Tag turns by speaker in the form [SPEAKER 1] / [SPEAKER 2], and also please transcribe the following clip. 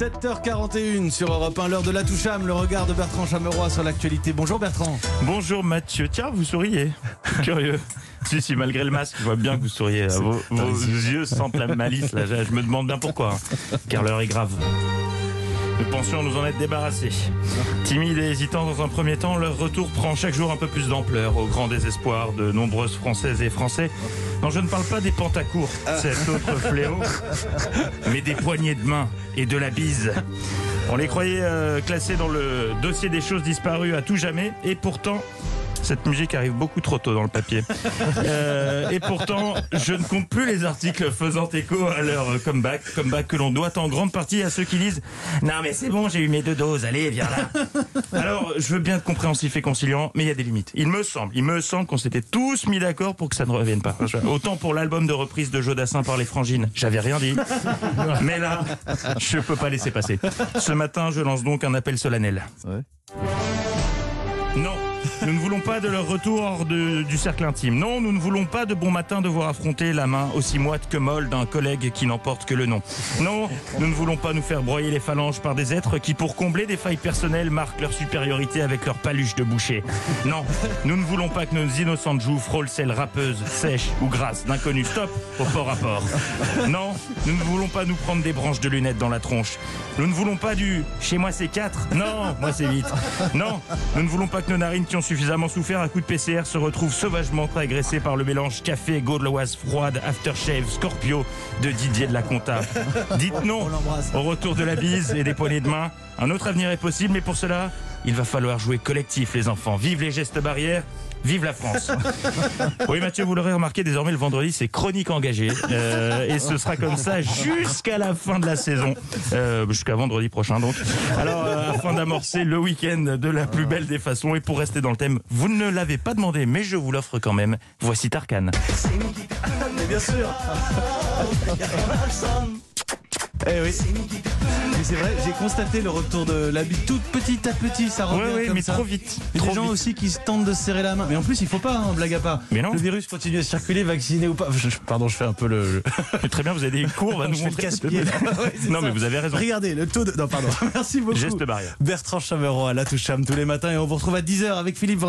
[SPEAKER 1] 7h41 sur Europe 1, l'heure de la Toucham, le regard de Bertrand Chameroy sur l'actualité. Bonjour Bertrand.
[SPEAKER 2] Bonjour Mathieu. Tiens, vous souriez. Curieux. Si, si, malgré le masque, je vois bien que vous souriez. Vos, vos yeux sentent la malice. Là. Je me demande bien pourquoi. hein. Car l'heure est grave. Nous pensions nous en être débarrassés. Timides et hésitants dans un premier temps, leur retour prend chaque jour un peu plus d'ampleur, au grand désespoir de nombreuses Françaises et Français. Non, je ne parle pas des pantacours, cet autre fléau, mais des poignées de main et de la bise. On les croyait euh, classés dans le dossier des choses disparues à tout jamais, et pourtant, cette musique arrive beaucoup trop tôt dans le papier. Euh, et pourtant, je ne compte plus les articles faisant écho à leur comeback, comeback que l'on doit en grande partie à ceux qui lisent « Non mais c'est bon, j'ai eu mes deux doses, allez, viens là ». Alors, je veux bien être compréhensif et conciliant, mais il y a des limites. Il me semble, il me semble qu'on s'était tous mis d'accord pour que ça ne revienne pas. Autant pour l'album de reprise de Jodassin par les Frangines, j'avais rien dit. Mais là, je peux pas laisser passer. Ce matin, je lance donc un appel solennel. Non, nous ne voulons pas de leur retour de- du cercle intime. Non, nous ne voulons pas de bon matin devoir affronter la main aussi moite que molle d'un collègue qui n'emporte que le nom. Non, nous ne voulons pas nous faire broyer les phalanges par des êtres qui, pour combler des failles personnelles, marquent leur supériorité avec leur paluche de boucher. Non, nous ne voulons pas que nos innocentes joues frôlent celles râpeuses, sèches ou grasses d'inconnus. Stop au port à port. Non, nous ne voulons pas nous prendre des branches de lunettes dans la tronche. Nous ne voulons pas du chez moi c'est 4. Non, moi c'est vite. Non, nous ne voulons pas que nos narines qui ont suffisamment souffert à coup de PCR se retrouvent sauvagement agressées par le mélange café, gauloise froide, aftershave, Scorpio de Didier de la Compta. Dites non au retour de la bise et des poignées de main. Un autre avenir est possible, mais pour cela, il va falloir jouer collectif, les enfants. Vive les gestes barrières. Vive la France Oui Mathieu, vous l'aurez remarqué, désormais le vendredi c'est chronique engagée Euh, et ce sera comme ça jusqu'à la fin de la saison, Euh, jusqu'à vendredi prochain donc. Alors euh, afin d'amorcer le week-end de la plus belle des façons et pour rester dans le thème, vous ne l'avez pas demandé mais je vous l'offre quand même, voici Tarkan.
[SPEAKER 1] Mais bien sûr. Eh oui. Mais c'est vrai, j'ai constaté le retour de la bite toute petit à petit, ça revient
[SPEAKER 2] Oui oui
[SPEAKER 1] comme
[SPEAKER 2] mais
[SPEAKER 1] ça.
[SPEAKER 2] trop vite.
[SPEAKER 1] Mais
[SPEAKER 2] trop
[SPEAKER 1] des gens
[SPEAKER 2] vite.
[SPEAKER 1] aussi qui se tentent de se serrer la main. Mais en plus, il faut pas, hein, blague à part.
[SPEAKER 2] Mais non.
[SPEAKER 1] Le virus continue à circuler, vacciné ou pas. Je- pardon, je fais un peu le. le-
[SPEAKER 2] Très bien, vous avez des cours à nous
[SPEAKER 1] je fais le
[SPEAKER 2] montrer.
[SPEAKER 1] Ouais,
[SPEAKER 2] Non
[SPEAKER 1] ça.
[SPEAKER 2] mais vous avez raison.
[SPEAKER 1] Regardez, le taux de. Non, pardon. Merci beaucoup.
[SPEAKER 2] Geste barrière.
[SPEAKER 1] Bertrand Chameroy à la Toucham tous les matins et on vous retrouve à 10h avec Philippe Vandel.